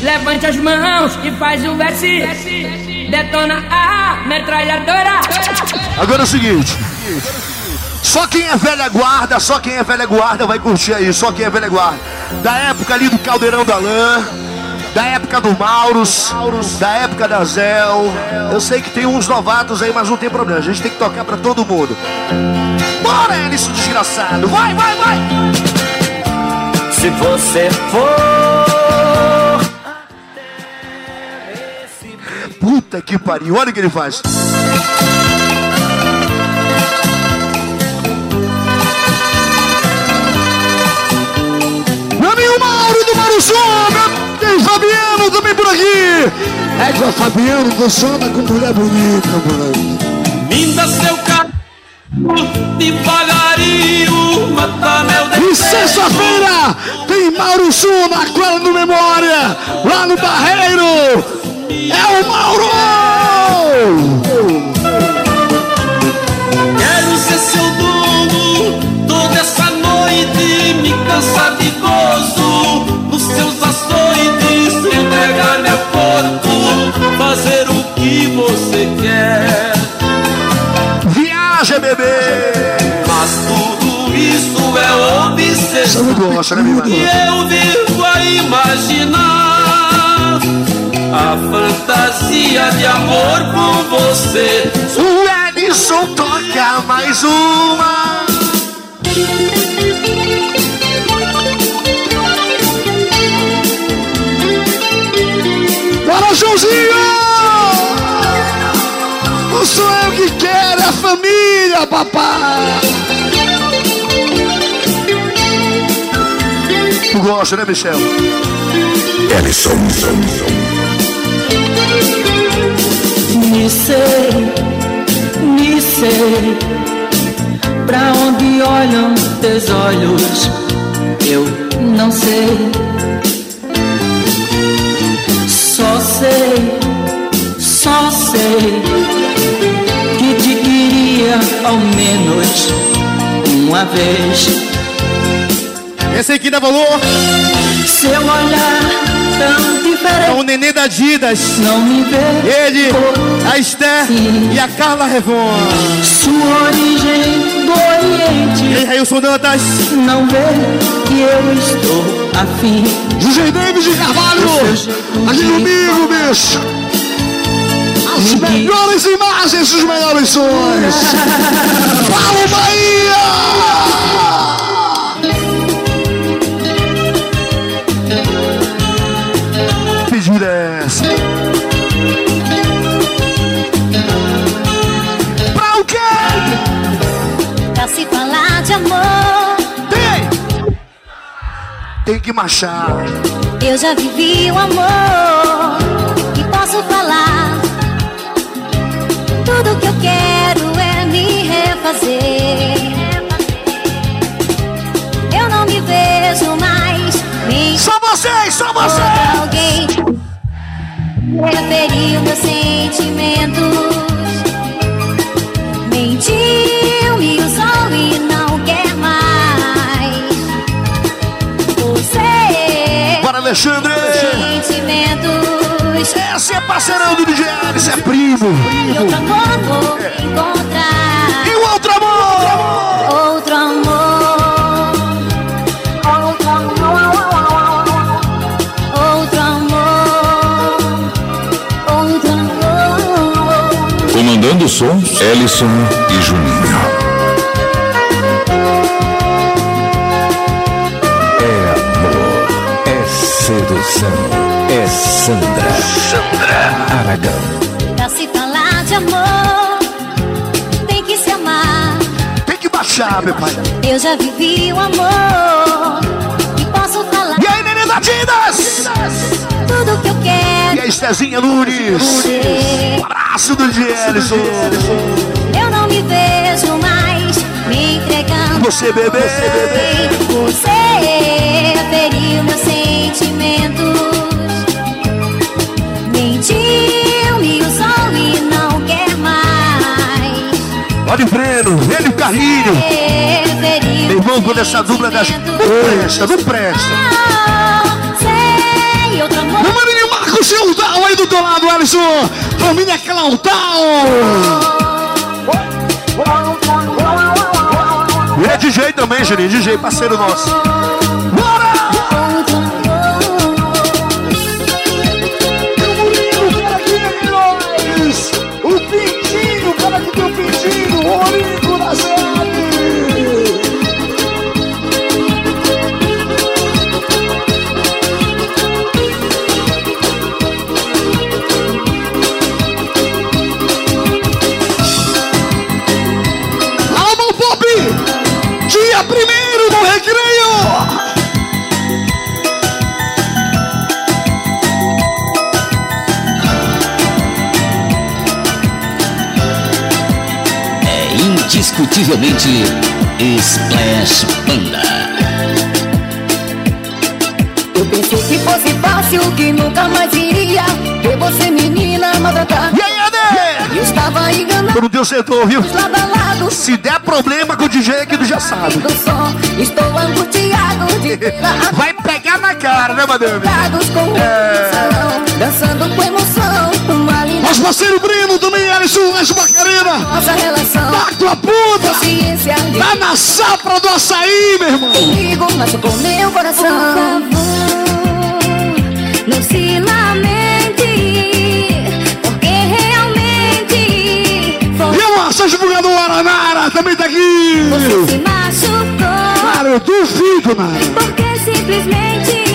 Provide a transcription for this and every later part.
Levante as mãos e faz o verse. Detona a metralhadora. Agora é o seguinte. Só quem é velha guarda, só quem é velha guarda vai curtir aí, só quem é velha guarda. Da época ali do Caldeirão da Lã, da época do Maurus, da época da Zel. Eu sei que tem uns novatos aí, mas não tem problema, a gente tem que tocar pra todo mundo. Bora, Elisson desgraçado, vai, vai, vai! Se você for. Puta que pariu, olha o que ele faz. Meu amigo Mauro do Mauro Som, tem Fabiano também por aqui. É igual Fabiano do Som, com mulher bonita, moleque. Minda seu carro devagarinho, mata meu E sexta-feira tem Mauro Cola do Memória, lá no Barreiro. É o Mauro! Quero ser seu dono toda essa noite, me cansar de gozo nos seus açoites, entregar meu corpo, fazer o que você quer. Viaja, bebê! Mas tudo isso é obsessão. Você não gosta, né, minha E eu vivo fantasia de amor com você. O Ellison toca mais uma. Bora, Joãozinho! Não sou eu que quero, é a família, papai! Tu gosta, né, Michel? Ellison. Me sei, me sei. Pra onde olham teus olhos, eu não sei. Só sei, só sei que te queria ao menos uma vez. Esse aqui dá valor Seu olhar tão é diferente o nenê da Didas. não me vê. Ele, a Esther e a Carla Revon. Sua origem do E Oriente aí, Railson Dantas. não vê que eu estou afim. DJ David de Carvalho! Aqui comigo, bicho! As melhores imagens, os melhores sons! Paulo Bahia! Tem que marchar. eu já vivi o amor e posso falar. Tudo que eu quero é me refazer. Eu não me vejo mais nem Só vocês, só vocês! alguém. Referiu meus sentimentos. Alexandre! Sentimentos. Esse é parceirão do DJ, esse é primo! E outro amor vou encontrar. E o outro amor! Outro amor. Outro amor. Outro amor. Outro amor. Comandando o som, Ellison e Juninho. Sandra. Sandra Aragão. Pra se falar de amor, tem que se amar. Tem que baixar, meu pai! Eu já vivi o amor e posso falar E aí, neném da Didas! tudo que eu E quero. aí, Estezinha Nunes! Você. Um abraço do DJ Ellison! Eu não me vejo mais me entregando. Você, bebê! Você feriu meus sentimentos. Mentiu, me usou e não quer mais. Olha o Breno, ele e o Carlinho! Meu irmão, quando essa dupla das. Não presta, não presta! Sei outro amor O Marinho Marcos Claudal aí do teu lado, Alisson. Família Claudal. E é DJ também, Juninho. DJ, parceiro nosso. Indiscutivelmente Splash Banda. Eu pensei que fosse fácil, que nunca mais iria ver você, menina, maltratar. E aí, Ade? Eu estava enganado, não deu setor, viu? lado a lado. Se der problema com o DJ aqui, tu já sabe. Estou angustiado Vai pegar na cara, né, madame? É. salão, dançando com emoção, Nosso parceiro Breno também, Alisson, Alisson Macarena. nossa relação. Tá tua puta! Tá na safra do açaí, meu irmão! comigo, machucou meu coração. Por favor, não se lamente, porque realmente foi E o Márcio Divulgador Aranara também tá aqui! você se machucou. Cara, eu duvido, Nara. Porque simplesmente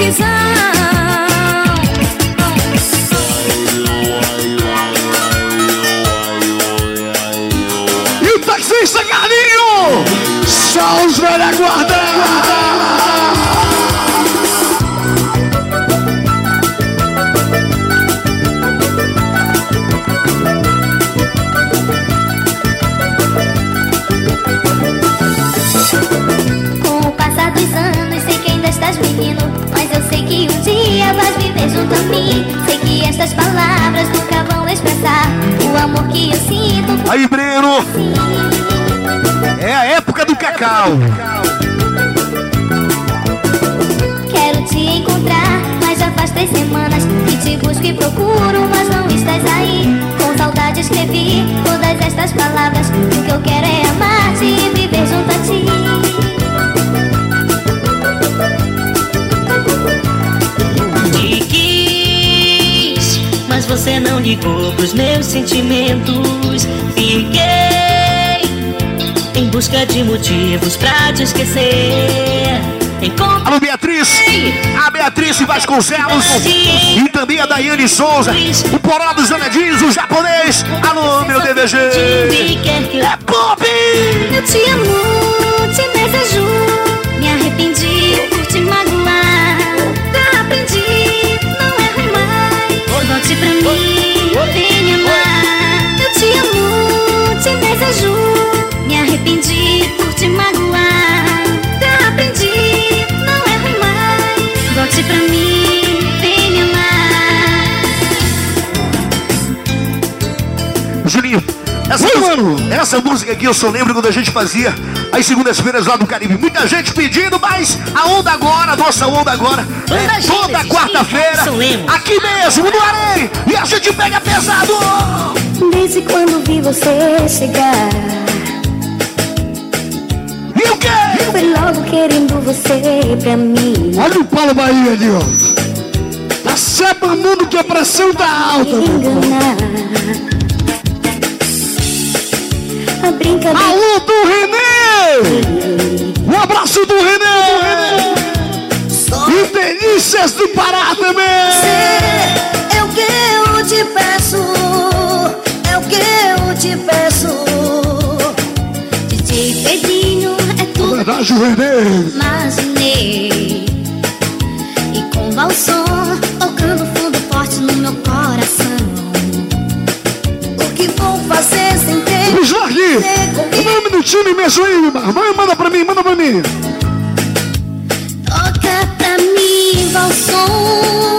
decisão. E o taxista Carlinho! Só os velha guarda! Com o passar dos anos, sei que ainda estás menino. Que um dia vais viver junto a mim. Sei que estas palavras nunca vão expressar o amor que eu sinto Aí, Breno! É a época do cacau! Quero te encontrar, mas já faz três semanas que te busco e procuro, mas não estás aí. Com saudade escrevi todas estas palavras. O que eu quero é amar-te e viver você não ligou pros meus sentimentos. Fiquei em busca de motivos pra te esquecer. Encontrei Alô, Beatriz! A Beatriz Vasconcelos! E também a Daiane Souza! O Poró dos Zanedins, o japonês! Alô, meu DVG! É pop! Eu te amo, te desejo. Juninho, essa, Oi, música, essa música aqui eu só lembro quando a gente fazia as segundas-feiras lá no Caribe. Muita gente pedindo, mas a onda agora, a nossa onda agora, Banda é toda quarta-feira, aqui mesmo, no Arém, e a gente pega pesado! Desde quando vi você chegar, E o quê? fui logo querendo você pra mim. Olha o Paulo Bahia ali, ó. Tá sebanando que a pressão tá alta. Me enganar. A brincadeira. Alô do Renê! Um abraço do Renê! E delícias do Pará também! É o que eu te peço, é o que eu te peço. DJ Pedrinho é tudo Verdade, o Renê. imaginei. E com valsão tocando fundo forte no meu coração. O que vou fazer sem ter Bismarck, você dá um minutinho mesmo aí, irmão. Vai, Manda pra mim, manda pra mim. Toca pra mim, valsão.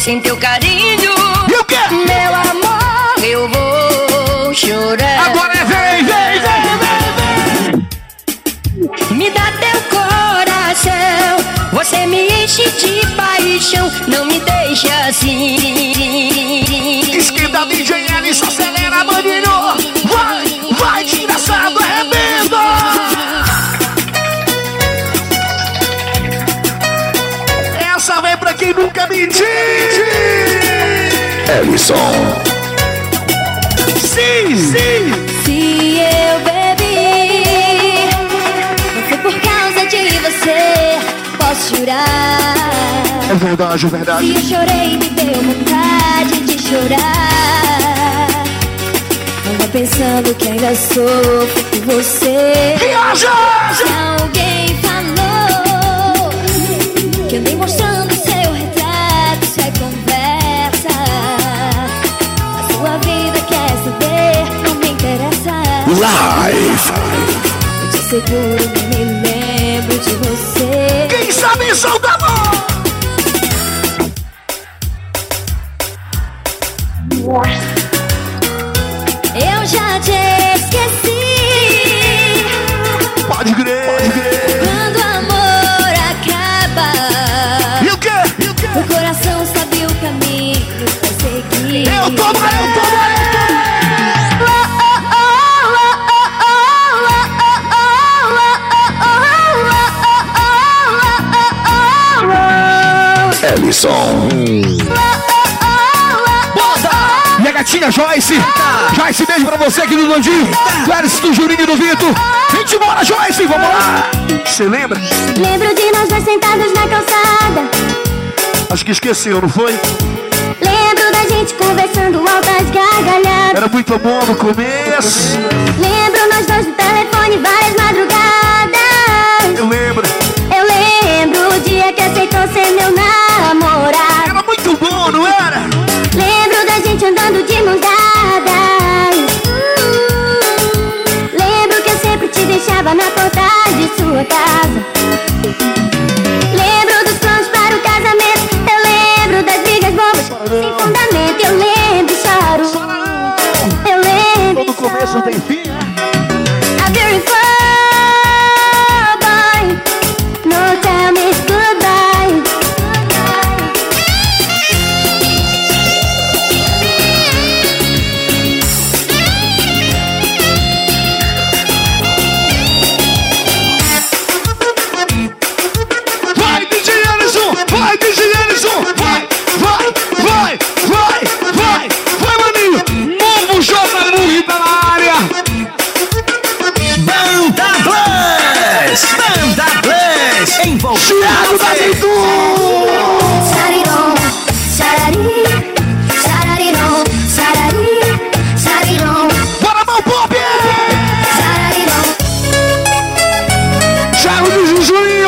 Sem teu carinho. Ellison. Sim, sim. Se eu bebi, não foi por causa de você. Posso jurar. É verdade, é verdade. Se eu chorei, me deu vontade de chorar. Vá pensando que ainda sofro por você. Viaja! Se alguém falou que andei mostrando Live. Eu te seguro, nem me lembro de você. Quem sabe solta a voz. Ellison. Bota! Minha gatinha Joyce. Joyce, beijo pra você aqui do Landinho. Clarice do Juninho do Vito. Vem embora, Joyce, vamos lá. Você lembra? Lembro de nós dois sentados na calçada. Acho que esqueceu, não foi? Lembro da gente conversando altas gargalhadas. Era muito bom no começo. Lembro nós dois no telefone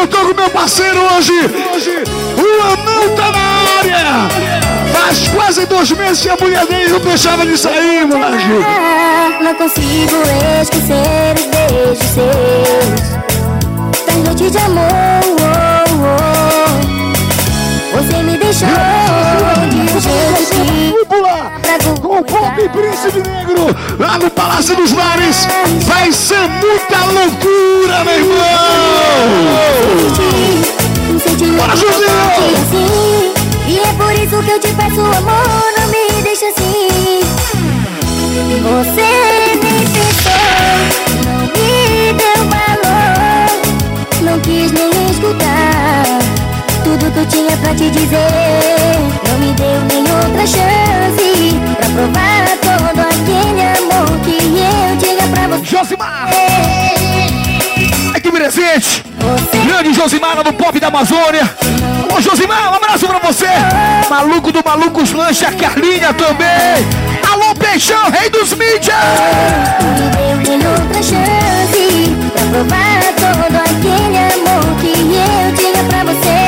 eu tô com meu parceiro hoje! Hoje, o Anão tá na área! Faz quase dois meses que a mulher dele não deixava de sair, moleque! Não consigo esquecer os beijos seus Das noites de amor Pop Príncipe Negro lá no Palácio dos Mares. Vai ser muita loucura, meu irmão! Bora, assim E é por isso que eu te peço amor Não me deixa assim Você pra te dizer Não me deu nem outra chance Pra provar todo aquele amor Que eu tinha pra você Josimar! Que presente. Grande Josimar no Pop da Amazônia. Ô Josimar, um abraço pra você. Maluco do Malucos Lanche, a Carlinha também. Alô, Peixão, rei dos mídias. Me deu de outra chance Pra provar todo aquele amor que eu tinha pra você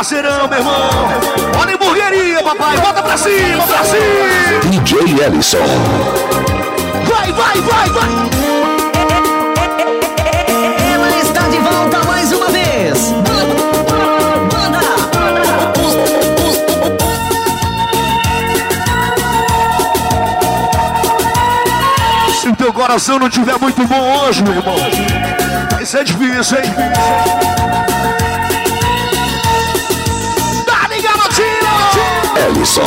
parceirão, meu irmão. Olha a hamburgueria, papai. Bota pra cima, pra cima. DJ Ellison. Vai, vai, vai, vai. Ela está de volta mais uma vez. Banda. Se o teu coração não tiver muito bom hoje, meu irmão. Isso é difícil, hein? Ellison.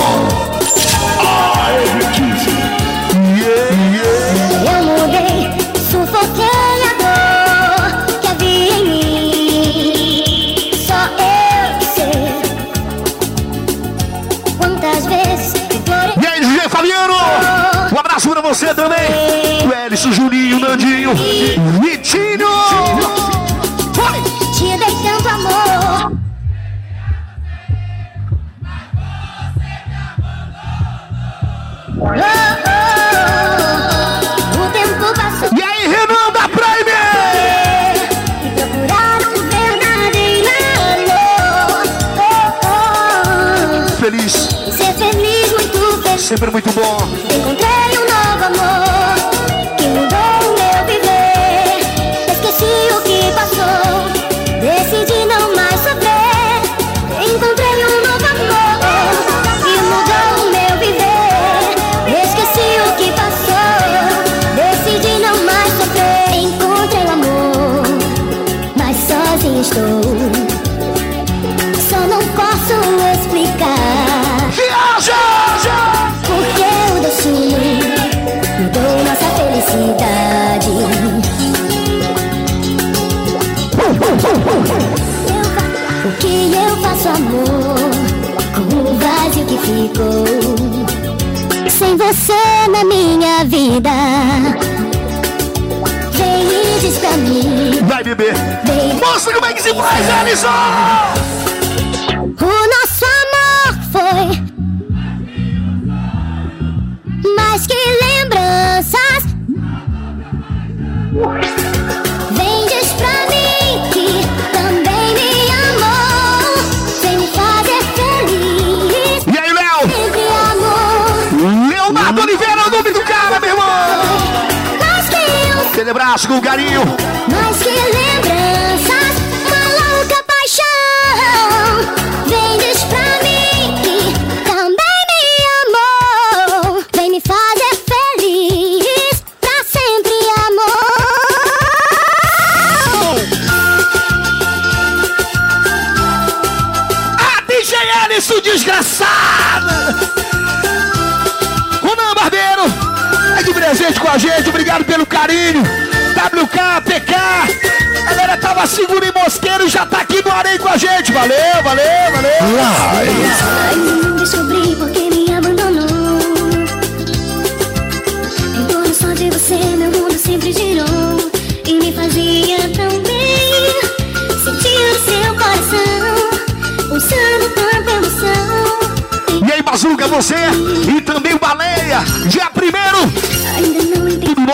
Eu mudei, sufoquei a dor que havia em mim. Só eu sei quantas vezes implorei. E aí, DJ Fabiano? Um abraço pra você também. O Elis, o Juninho, Nandinho, Vitinho. Sempre muito bom. Mostra como é que se faz, Alisson! O nosso amor foi mais que lembranças. Vem diz pra mim que também me amou. Vem me fazer feliz. E aí, Léo? Leonardo Oliveira é o nome do cara, meu irmão! Aquele abraço com carinho. mais que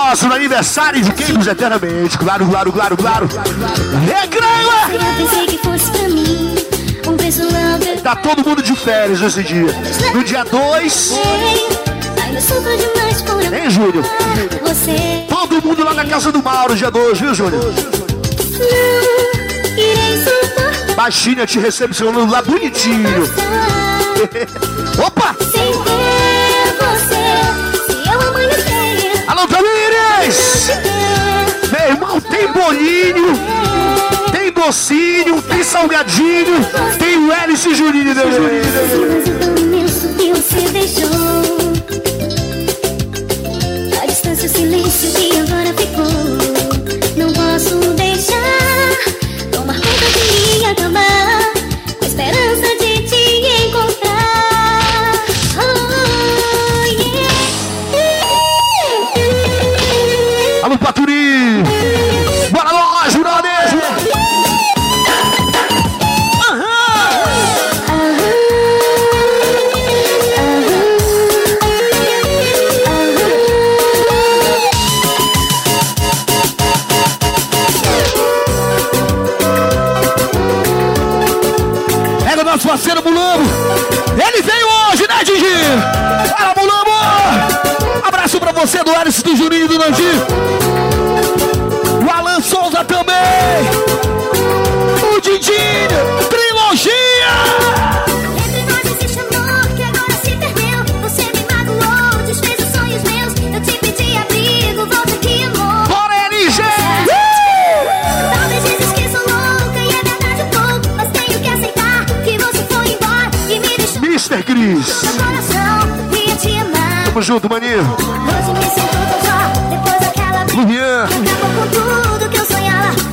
Maravilhoso no aniversário de quem nos eternamente. Claro, claro, claro, claro. Alto. Tá todo mundo de férias nesse dia. No dia 2, Ainda sofro demais por amar hein, você. Todo mundo lá na casa do Mauro, dia 2, viu, Júnior? Não irei suportar Baixinha te recepcionando lá bonitinho. Opa! Docinho, tem salgadinho, tem o Hélice Juninho também. Mas o tão imenso que deixou. A distância, o silêncio que agora ficou. Não posso hoje, né, Didi? Fala, Mulambo! Abraço pra você do Hélice, do Juninho e do Nandi. O Alan Souza também.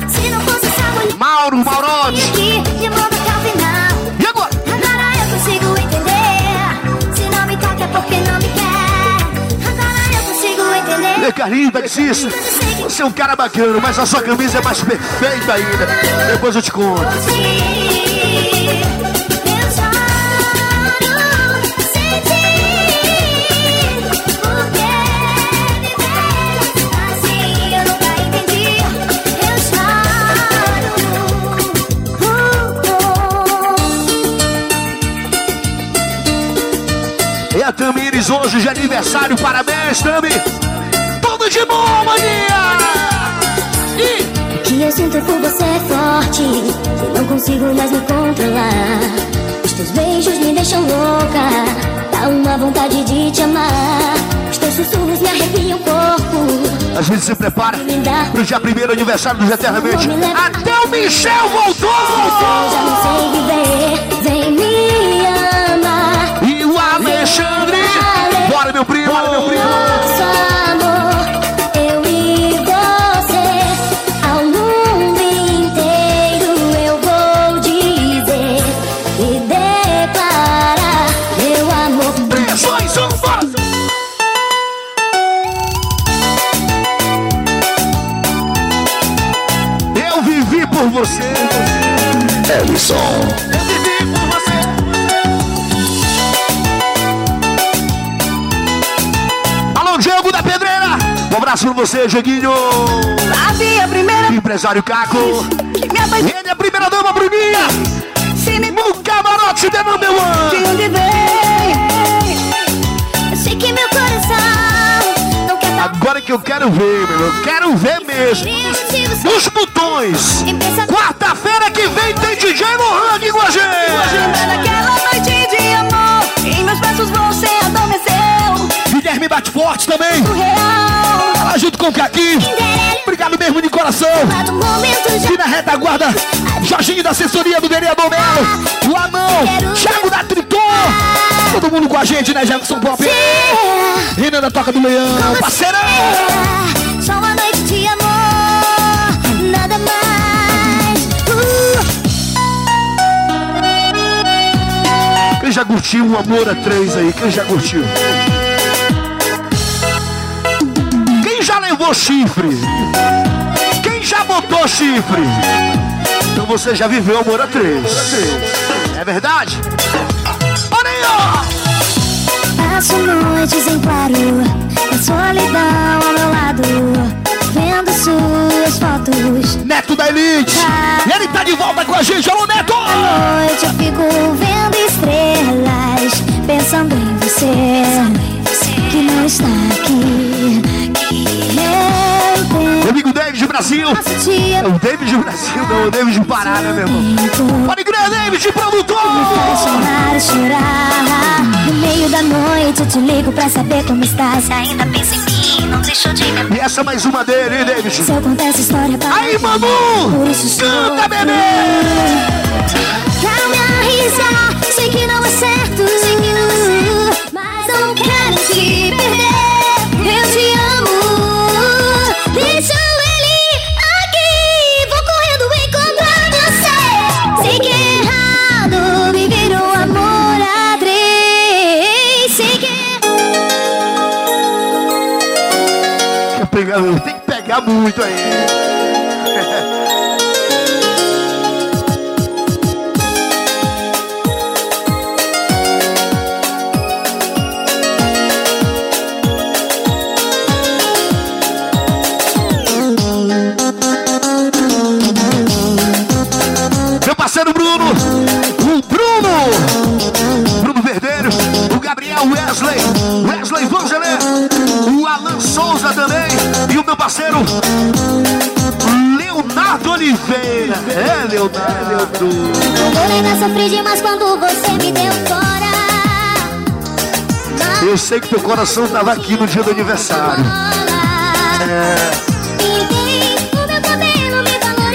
Se não fosse essa mulher. Mauro, Maurote. E agora? Agora eu consigo entender. Se não me toca é porque não me quer. Agora eu consigo entender. Meu carinho, taxista. Você é um cara bacana, mas a sua camisa é mais perfeita ainda. Depois eu te conto. Tamires hoje de aniversário. Parabéns, Tami. Tudo de bom, maninha. E O que eu sinto por você é forte. Eu não consigo mais me controlar. Os teus beijos me deixam louca. Dá uma vontade de te amar. Os teus sussurros me arrepiam o corpo. a gente se prepara pro dia primeiro aniversário do Eternamente. Até o Michel voltou. Eu já não sei viver. Vem me amar. E o Alexandre. Meu primo. Bora, meu primo. Nosso amor, eu e você. Ao mundo inteiro eu vou dizer e declarar meu amor. Um. Eu vivi por você. Ellison. Abraço pra você. Sabe a primeira Empresário Caco. Ele é a primeira dama, Bruninha. se me No camarote da Number de One. onde vem. Eu sei que meu coração não quer Agora que eu quero ver, meu. Eu quero ver mesmo. Nos botões. Quarta-feira que vem tem DJ Lohan aqui com a gente. Daquela noite Guilherme bate forte também. Tá junto com o Caquinho. Obrigado mesmo de coração. E na retaguarda, Jorginho da assessoria do vereador Melo. O Anão, Thiago da Triton. Todo mundo com a gente, né, Jefferson Pop? é. Renan da Toca do Leão, parceirão. É, Só uma noite de amor, nada mais. Quem já curtiu o Amor a Três aí? Quem já curtiu? Levou chifre? Quem já botou chifre? Então você já viveu Amor a Três. É verdade? Olha aí, ó! Passo noites em claro, solidão ao meu lado, vendo suas fotos. Neto da Elite, e ele tá de volta com a gente, alô Neto! À noite eu fico vendo estrelas, pensando em você, que não está aqui. Meu amigo David Brasil. É o David Brasil, não, o David Pará, né, meu irmão? Pode crer, David, produtor! apaixonar e chorar. No meio da noite eu te ligo pra saber como está. Se ainda pensa em mim, não deixou de me E essa é mais uma dele, hein, David? Se eu contar essa história pra Aí, Manu! Canta, bebê! Sei que teu coração tava aqui no dia do aniversário. Pintei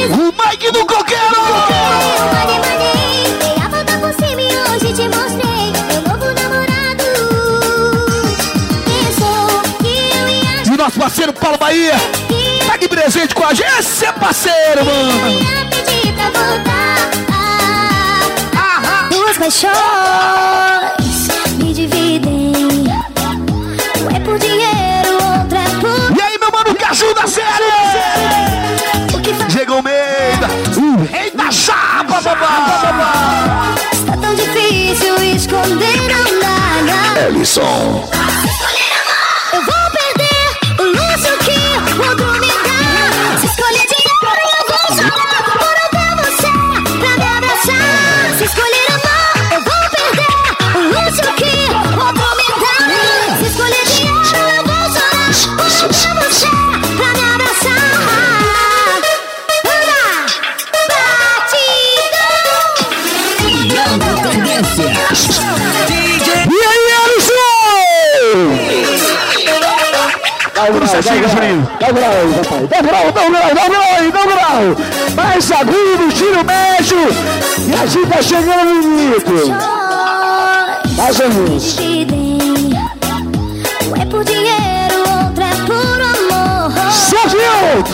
o Mike do Coqueiro! E o nosso parceiro Paulo Bahia tá aqui presente com a gente. Esse é parceiro, mano. Duas paixões me dividem. Aí, meu mano Caju da série? que. Diego Almeida, o rei da chapa, babá. Tá tão difícil esconder não nada. Ellison. Dá o grau, Você dá o grau. Juninho. Dá o grau aí, papai. Dá o grau, dá o grau, dá o grau aí, dá o grau. Mais agudo, tiro médio. E a gente tá chegando no limite. Mais ou menos. Um é por dinheiro, outro é por amor. Sozinho.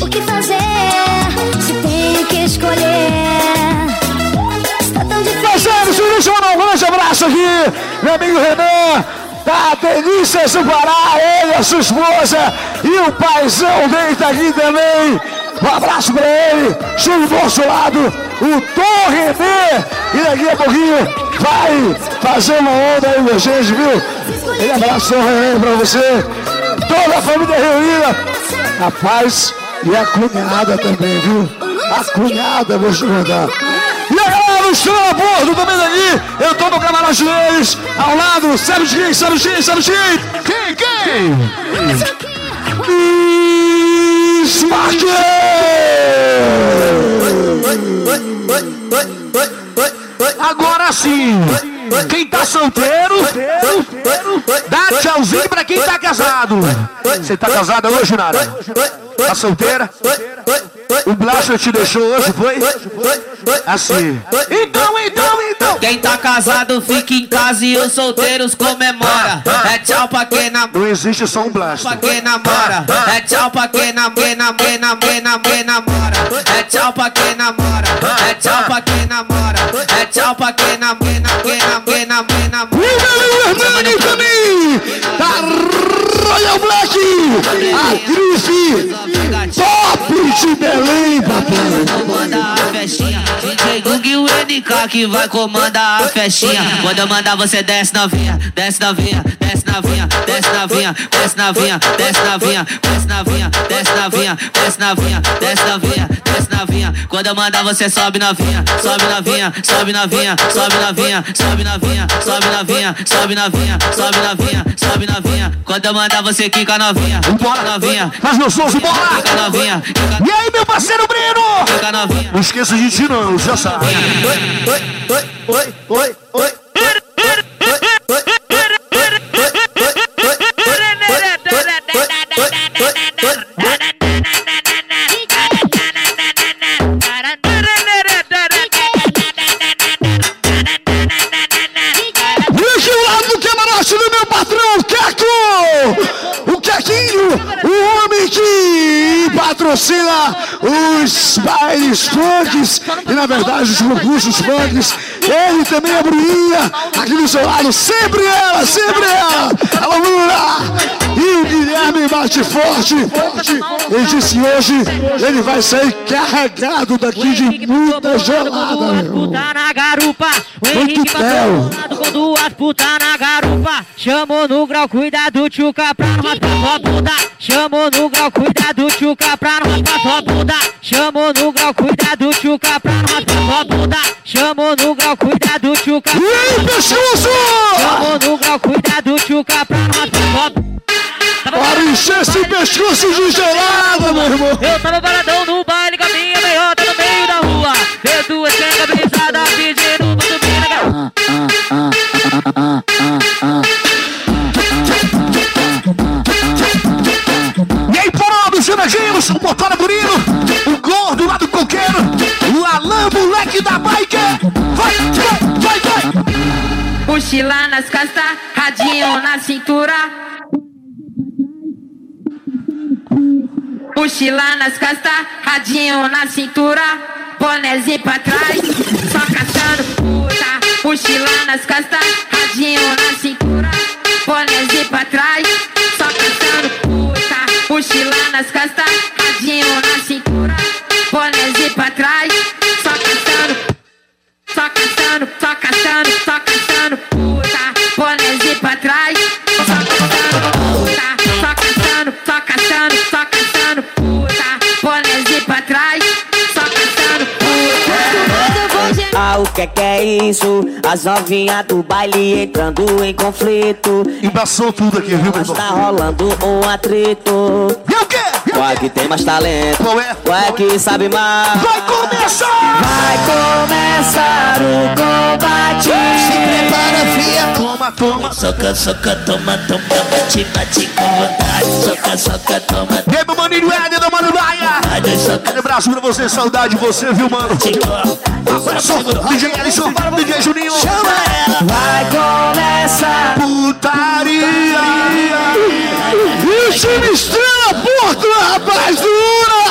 O que fazer se tenho que escolher? Está tão difícil. Parceiro, se deixa eu mandar um grande abraço aqui. Meu amigo Renan. Delícia do Pará, ele, a sua esposa e o paizão dele tá aqui também. Um abraço pra ele. Estou do nosso lado, o Tom René. E daqui a pouquinho vai fazer uma onda aí, gente, viu? Aquele abraço, Tom René, pra você. Toda a família reunida. Rapaz, e a cunhada também, viu? A cunhada, vou te contar. E a do Bordo também daqui. Eu tô no camarote deles. Ao lado, quem? Sabe de quem? Sabe de quem? Quem? Smart! Agora sim. Quem tá solteiro, dá tchauzinho pra quem tá casado. Você tá casada hoje, Nara? Tá solteira? O Blaster te deixou hoje, foi? Assim. Então, então, então. Quem tá casado fica em casa e os solteiros comemora. É tchau pra quem namora. Não existe só um Pra Blaster. quem namora, é tchau pra quem namora, quem namora, quem namora, quem namora, é tchau pra quem namora, é tchau pra quem namora, é tchau pra quem namora, quem namora, quem namora, quem namora. O meu Hernani também! Da Royal Black! A grife 嗯。De Belém, papai! Comanda a festinha, DJ Gug e o NK que vai comandar a festinha. Quando eu mandar você desce novinha, desce novinha, desce novinha. novinha, desce novinha, desce novinha, desce novinha, desce novinha, desce novinha, desce novinha, desce novinha, desce novinha. Quando eu mandar você sobe novinha, sobe novinha, sobe novinha, sobe novinha, sobe novinha, sobe novinha, sobe novinha, sobe novinha, sobe novinha. Quando eu mandar você quica novinha, Bora. novinha, Faz gostoso, bora! quica novinha, e aí, meu parceiro Breno? Não esqueça de ti, não, já sabe. Oi, oi, oi, oi, oi, oi. O Quequinho, o homem que patrocina os bailes funks e na verdade os concursos funks. Ele também é Bruninha, aqui do seu lado, sempre ela, sempre ela! Alô, Bruna! E o Guilherme bate forte. Ele disse hoje ele vai sair carregado daqui de muita gelada, meu. O Muito Henrique passou com duas puta na garupa. Chamou no grau, cuidado, tchuca, pra não raspar tua bunda. Chamou no grau, cuidado, tchuca, pra não raspar tua bunda. Chamou no grau, cuidado, tchuca, pra não raspar tua bunda. Chamou no grau, cuidado, tchuca. Aí, pescoço! Chamou no grau, cuidado, tchuca, pra raspar tua bunda. Para encher esse pescoço de gelada, meu irmão. Eu tava baladão no baile com a minha meiota no meio da rua. Veio duas chega brisada pedindo pra subir na garupa. E aí, porra, os Giradinhos, o Motora Burino, Alan, moleque da bike. Vai, vai, vai. Mochila nas costas, radinho na cintura. Mochila nas costas, radinho na cintura. Bonezinho pra trás, só caçando puta. Mochila nas costas, radinho na cintura. Bonezinho pra trás, só caçando puta. Mochila nas costas, radinho na cintura. Que é que é isso? As novinhas do baile entrando em conflito. Embaçou tudo aqui, viu, Mas tá rolando um atrito. E o quê? Qual é que tem mais talento? Qual é? Qual é que sabe mais? Vai começar! Vai começar o combate. Se prepara, fia. Toma, toma. Soca, soca, toma, toma, bate, bate com vontade. Soca, soca, toma, E aí, meu maninho Éder, soca, Aquele abraço pra você, saudade de você, viu, mano? Só, DJ Alisson, DJ Juninho. chama ela. Vai começar. Putaria. E o time estrela Porto, rapaz, dura!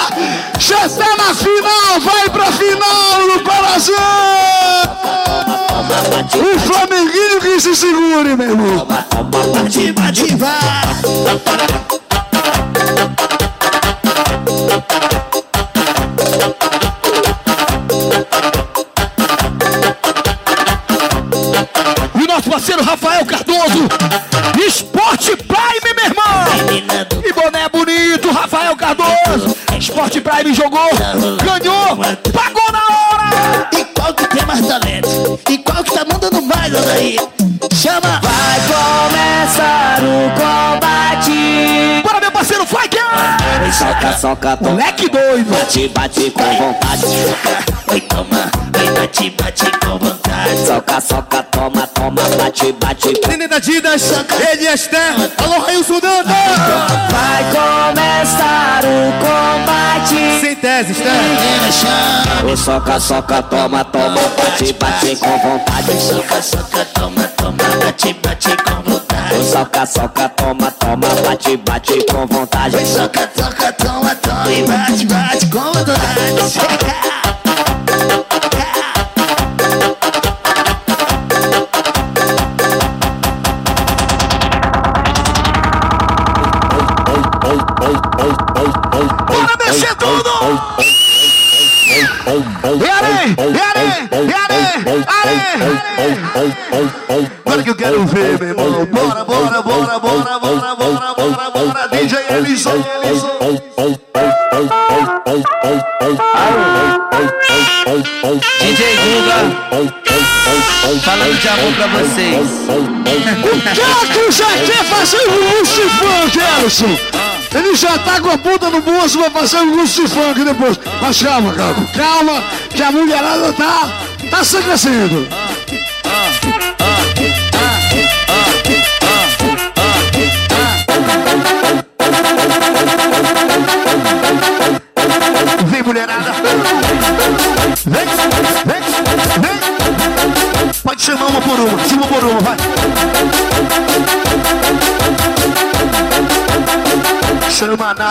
Já tá na final, vai pra final no coração! O Flamenguinho que se segure, meu irmão! Bate, Toma. Moleque doido! Bate, bate com vontade. Oi, toma, oi, bate, bate com vontade. Soca, soca, toma, toma. Bate, bate. Menina Didas, ele é Esther, alô Railson Danda! Vai começar o combate. Sem tese, Esther! O soca, soca, toma, toma. Bate, bate com vontade. Soca, soca, toma, toma, bate, bate com vontade. Soca, soca, toma, toma. Bate, bate com vontade. Soca, soca, toma, toma e bate, bate com vontade. Bora mexer tudo! E arém, e arém, e arém, arém. Agora que eu quero ver, meu irmão. Bora, bora, bora, bora, bora, bora, bora, bora. DJ Ellison. DJ Guga, falando de amor pra vocês. O que já quer fazer um luxo funk, Ellison? Ele já tá com a ponta no bolso, vai fazer um luxo funk depois. Mas calma, calma, calma, que a mulherada tá, tá se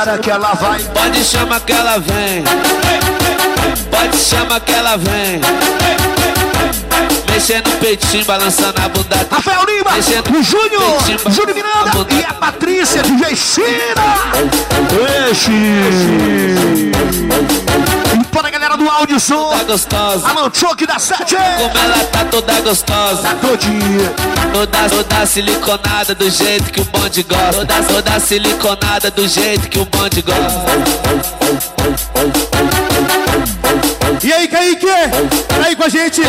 Chama a Nara que ela vai. Pode chamar que ela vem. Pode chamar que ela vem. Mexendo no peitinho, balançando a bunda. Rafael Lima, Mexendo o Júnior, peitinho, Júnior Miranda e a Patrícia DJ China. Eixi. Galera do áudio som. Tá gostosa. Alô, Choque da Sete. Como ela tá toda gostosa. Tá todinha. Toda, toda siliconada do jeito que o bonde gosta. Toda, toda siliconada do jeito que o bonde gosta. E aí, Kaique? Tá aí com a gente?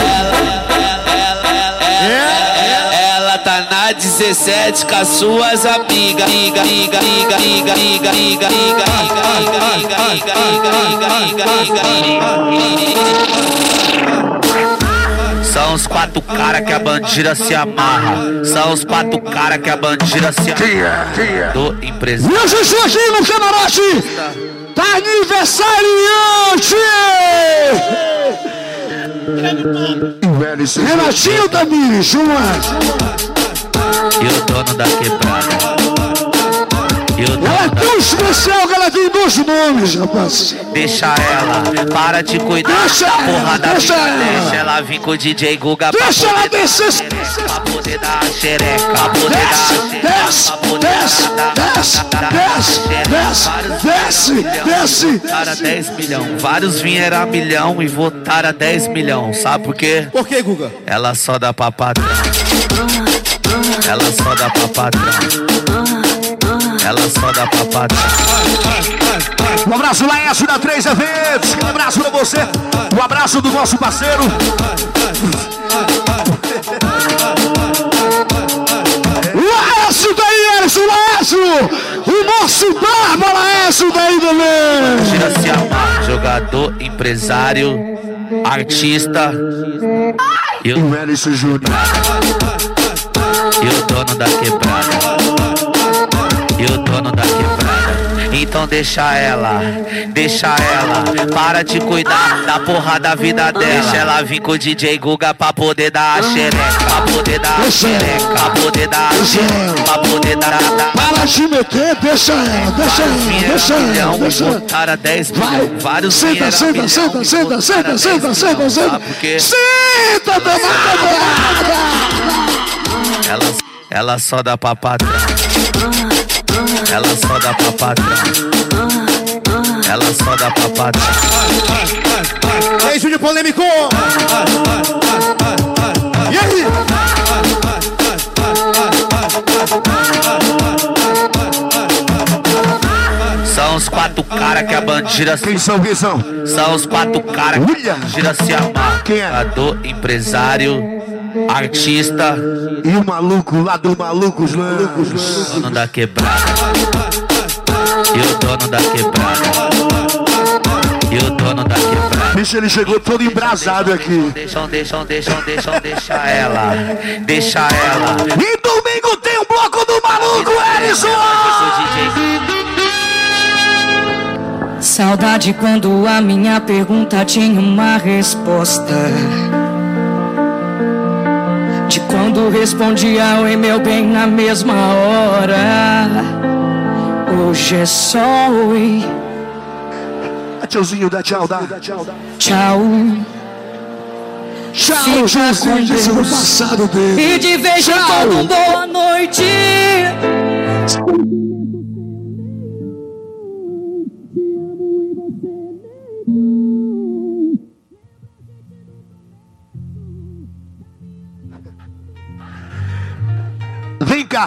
Ela tá na 17 com as suas amigas. Amiga, amiga, amiga, amiga, amiga, amiga, amiga, amiga, amiga, amiga, amiga, amiga, amiga. São os quatro cara que a bandira se amarra. São os quatro cara que a bandira se amarra. Do empresário. E hoje estou aqui no camarote da aniversariante! Renatinho Tamires, uma. E o dono da quebrada. Ela é tão especial que ela tem dois nomes, rapaz. Deixa ela, para de cuidar Deixa da ela, porra da deixa vida. ela. Deixa ela vir com o DJ Guga Deixa ela descer. Pra poder dar a xereca, pra poder dar a Desce, xereca, desce, pra poder desce, dar- desce, desce, desce, desce, desce. Votaram a 10 milhão. Vários vieram a milhão e votaram a 10 milhão. Sabe por quê? Por que, Guga? Ela só dá pra patrão. Ela só dá pra patrão. Ela só dá pra patrão. Um abraço Laércio da Três Eventos. Um abraço pra você. Um abraço do nosso parceiro. Laércio daí, Ellison, Laércio! O nosso barba, Laércio daí também! Tira se amar. Jogador, empresário, artista. E o, O Júnior. e o dono da quebrada. E o dono da quebrada. Então deixa ela, deixa ela. Para de cuidar da porra da vida dela. Deixa ela vir com o DJ Guga pra poder dar a xereca. Pra poder dar a xereca. Pra poder dar a xereca. Pra poder dar a. Para de meter, deixa ela, deixa ela, deixa ela, deixa ela. Votaram a 10 Vai, milhões. Vários senta, senta, senta, senta, senta, 10 senta, senta, senta. Senta, danada! Ela, ela só dá pra patrão. Ela só dá pra patrão. Ela só dá pra patrão. E aí, Júnior Polêmico! E aí? São os quatro cara que a bandira se Quem são, quem são? São os quatro cara que a bandira se amar. Quem é? Jogador, empresário, artista, E o maluco lá do Malucos Loucos. dono da quebrada. E o dono da quebrada. E o dono da quebrada. Bicho, ele chegou todo embrasado aqui. Deixam, deixam, deixam, deixam, deixa ela. Deixa ela. E domingo tem um bloco do Maluco, DJ Saudade quando a minha pergunta tinha uma resposta. Quando respondia oi meu bem na mesma hora. Hoje é só oi, Tchauzinho, dá tchau, dá. tchau. Tchau, Fica Joãozinho, com disse no passado dele. E de vez em Tchau. quando boa noite.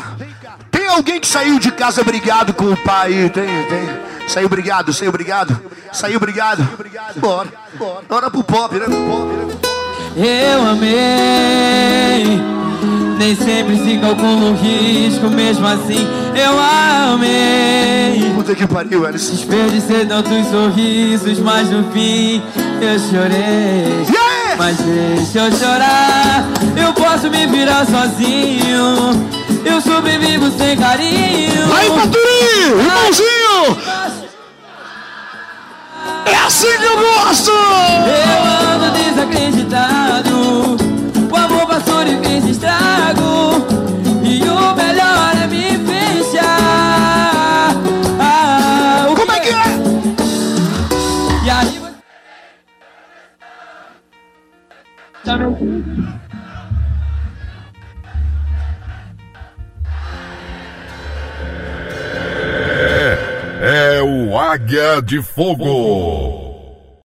Cá. Tem alguém que saiu de casa brigado com o pai? Tem, tem. Saiu brigado, saiu brigado. Saiu brigado. Bora. Bora pro pop, né? Eu amei. Nem sempre se calcula o risco, mesmo assim eu amei. Puta que pariu, Alice. Desperdicei tantos sorrisos, mas no fim eu chorei. Yeah! Mas deixa eu chorar, eu posso me virar sozinho. Eu sobrevivo sem carinho. Aí, Paturi! Irmãozinho! É assim que eu gosto! Eu ando desacreditado. O amor passou e fez estrago. E o melhor é me fechar. Ah, Como é que é? E aí você. Águia de Fogo.